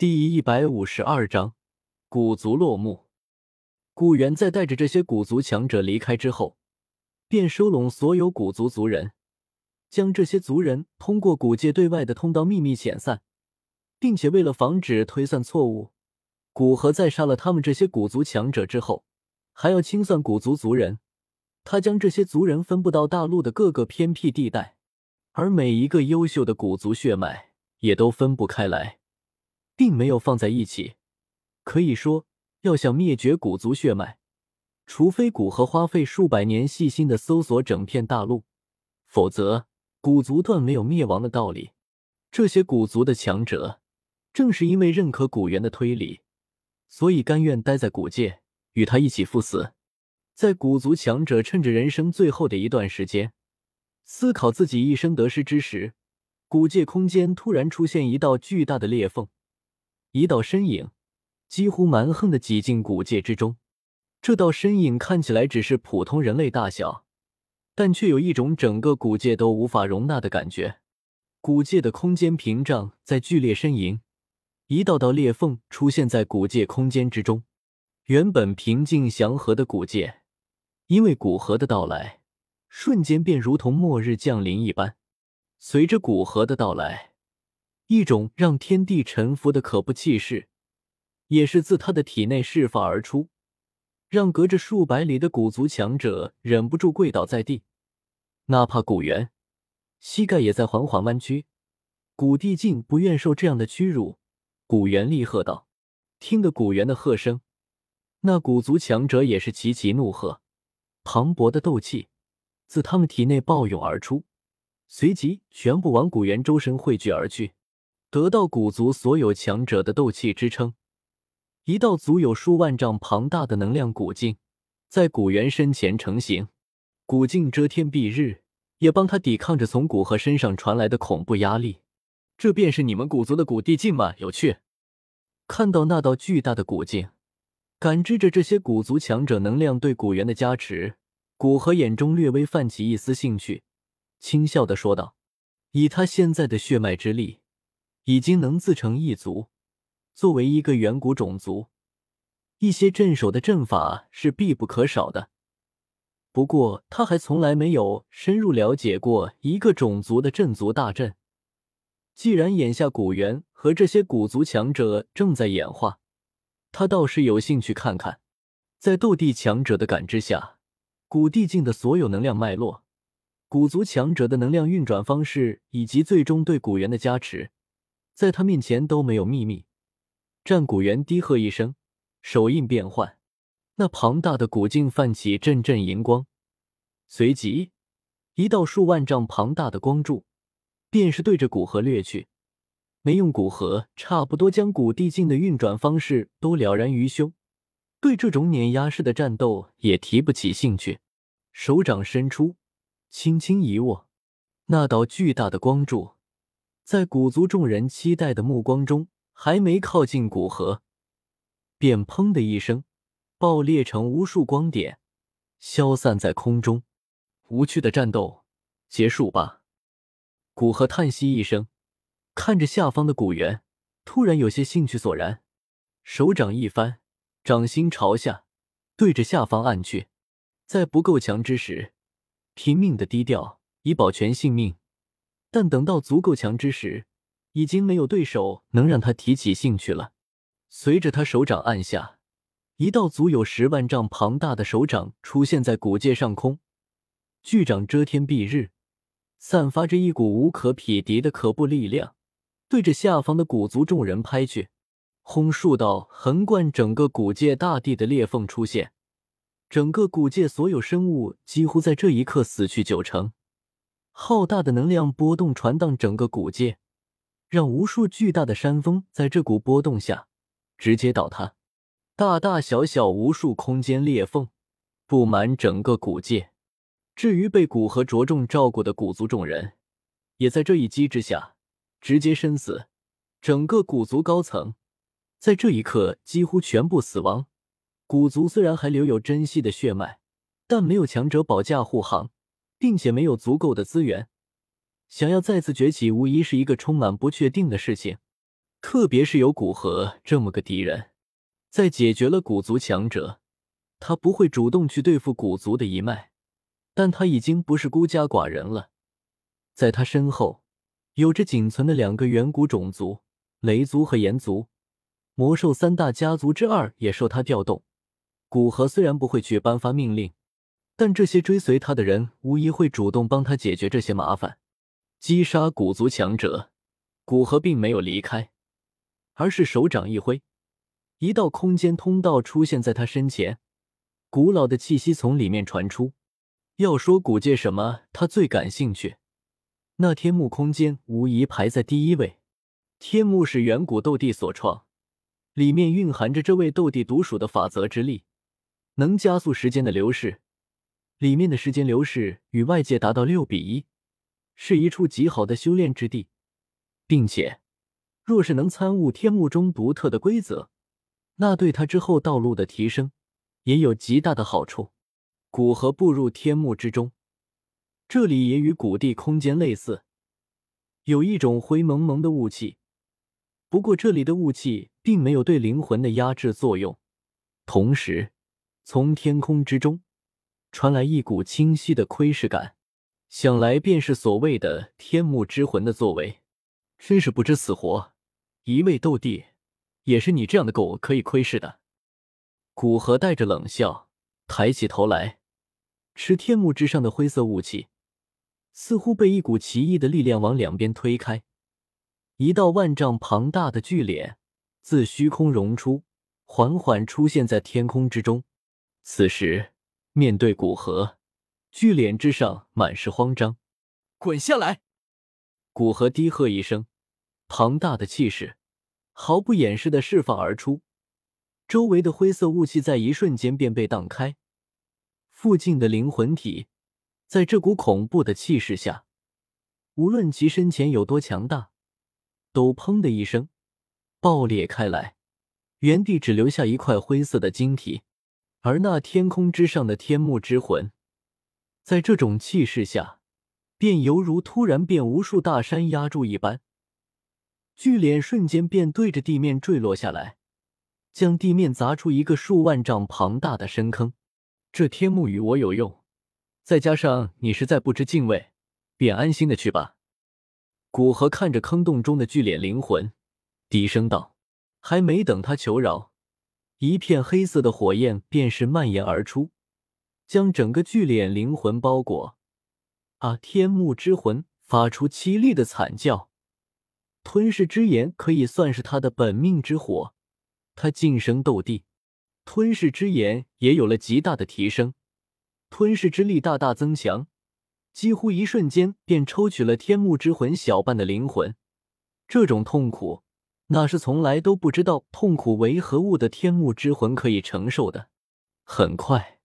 第一百五十二章，古族落幕。古元在带着这些古族强者离开之后，便收拢所有古族族人，将这些族人通过古界对外的通道秘密遣散，并且为了防止推算错误，古河在杀了他们这些古族强者之后，还要清算古族族人。他将这些族人分布到大陆的各个偏僻地带，而每一个优秀的古族血脉也都分不开来。并没有放在一起，可以说，要想灭绝古族血脉，除非古河花费数百年细心的搜索整片大陆，否则古族断没有灭亡的道理。这些古族的强者，正是因为认可古元的推理，所以甘愿待在古界，与他一起赴死。在古族强者趁着人生最后的一段时间，思考自己一生得失之时，古界空间突然出现一道巨大的裂缝。一道身影几乎蛮横的挤进古界之中，这道身影看起来只是普通人类大小，但却有一种整个古界都无法容纳的感觉。古界的空间屏障在剧烈呻吟，一道道裂缝出现在古界空间之中。原本平静祥和的古界，因为古河的到来，瞬间便如同末日降临一般。随着古河的到来。一种让天地臣服的可怖气势，也是自他的体内释放而出，让隔着数百里的古族强者忍不住跪倒在地。哪怕古猿，膝盖也在缓缓弯曲。古帝竟不愿受这样的屈辱。古元厉喝道：“听得古元的喝声，那古族强者也是齐齐怒喝，磅礴的斗气自他们体内暴涌而出，随即全部往古猿周身汇聚而去。”得到古族所有强者的斗气支撑，一道足有数万丈庞大的能量古镜在古元身前成型。古镜遮天蔽日，也帮他抵抗着从古河身上传来的恐怖压力。这便是你们古族的古帝境吗？有趣。看到那道巨大的古镜，感知着这些古族强者能量对古元的加持，古河眼中略微泛起一丝兴趣，轻笑的说道：“以他现在的血脉之力。”已经能自成一族，作为一个远古种族，一些镇守的阵法是必不可少的。不过，他还从来没有深入了解过一个种族的镇族大阵。既然眼下古猿和这些古族强者正在演化，他倒是有兴趣看看，在斗帝强者的感知下，古帝境的所有能量脉络、古族强者的能量运转方式，以及最终对古猿的加持。在他面前都没有秘密。战古猿低喝一声，手印变换，那庞大的古镜泛起阵阵银光，随即一道数万丈庞大的光柱，便是对着古河掠去。没用古河，差不多将古帝境的运转方式都了然于胸，对这种碾压式的战斗也提不起兴趣。手掌伸出，轻轻一握，那道巨大的光柱。在古族众人期待的目光中，还没靠近古河，便砰的一声爆裂成无数光点，消散在空中。无趣的战斗结束吧。古河叹息一声，看着下方的古猿，突然有些兴趣索然，手掌一翻，掌心朝下，对着下方按去。在不够强之时，拼命的低调，以保全性命。但等到足够强之时，已经没有对手能让他提起兴趣了。随着他手掌按下，一道足有十万丈庞大的手掌出现在古界上空，巨掌遮天蔽日，散发着一股无可匹敌的可怖力量，对着下方的古族众人拍去。轰！数道横贯整个古界大地的裂缝出现，整个古界所有生物几乎在这一刻死去九成。浩大的能量波动传荡整个古界，让无数巨大的山峰在这股波动下直接倒塌。大大小小无数空间裂缝布满整个古界。至于被古河着重照顾的古族众人，也在这一击之下直接身死。整个古族高层在这一刻几乎全部死亡。古族虽然还留有珍惜的血脉，但没有强者保驾护航。并且没有足够的资源，想要再次崛起，无疑是一个充满不确定的事情。特别是有古河这么个敌人，在解决了古族强者，他不会主动去对付古族的一脉，但他已经不是孤家寡人了，在他身后有着仅存的两个远古种族——雷族和炎族，魔兽三大家族之二也受他调动。古河虽然不会去颁发命令，但这些追随他的人无疑会主动帮他解决这些麻烦，击杀古族强者。古河并没有离开，而是手掌一挥，一道空间通道出现在他身前，古老的气息从里面传出。要说古界什么，他最感兴趣，那天幕空间无疑排在第一位。天幕是远古斗帝所创，里面蕴含着这位斗帝独属的法则之力。能加速时间的流逝，里面的时间流逝与外界达到六比一，是一处极好的修炼之地，并且，若是能参悟天幕中独特的规则，那对他之后道路的提升也有极大的好处。古河步入天幕之中，这里也与古地空间类似，有一种灰蒙蒙的雾气，不过这里的雾气并没有对灵魂的压制作用，同时。从天空之中传来一股清晰的窥视感，想来便是所谓的天幕之魂的作为。真是不知死活！一位斗帝，也是你这样的狗可以窥视的。古河带着冷笑，抬起头来，持天幕之上的灰色雾气，似乎被一股奇异的力量往两边推开，一道万丈庞大的巨脸自虚空融出，缓缓出现在天空之中。此时，面对古河，巨脸之上满是慌张。滚下来！古河低喝一声，庞大的气势毫不掩饰的释放而出，周围的灰色雾气在一瞬间便被荡开。附近的灵魂体，在这股恐怖的气势下，无论其身前有多强大，都砰的一声爆裂开来，原地只留下一块灰色的晶体。而那天空之上的天幕之魂，在这种气势下，便犹如突然变无数大山压住一般，巨脸瞬间便对着地面坠落下来，将地面砸出一个数万丈庞大的深坑。这天幕与我有用，再加上你实在不知敬畏，便安心的去吧。古河看着坑洞中的巨脸灵魂，低声道：“还没等他求饶。”一片黑色的火焰便是蔓延而出，将整个巨脸灵魂包裹。啊！天幕之魂发出凄厉的惨叫。吞噬之炎可以算是他的本命之火，他晋升斗帝，吞噬之炎也有了极大的提升，吞噬之力大大增强，几乎一瞬间便抽取了天幕之魂小半的灵魂。这种痛苦。那是从来都不知道痛苦为何物的天幕之魂可以承受的。很快，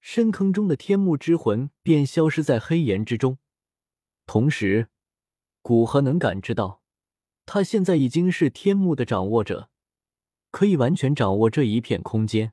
深坑中的天幕之魂便消失在黑岩之中。同时，古河能感知到，他现在已经是天幕的掌握者，可以完全掌握这一片空间。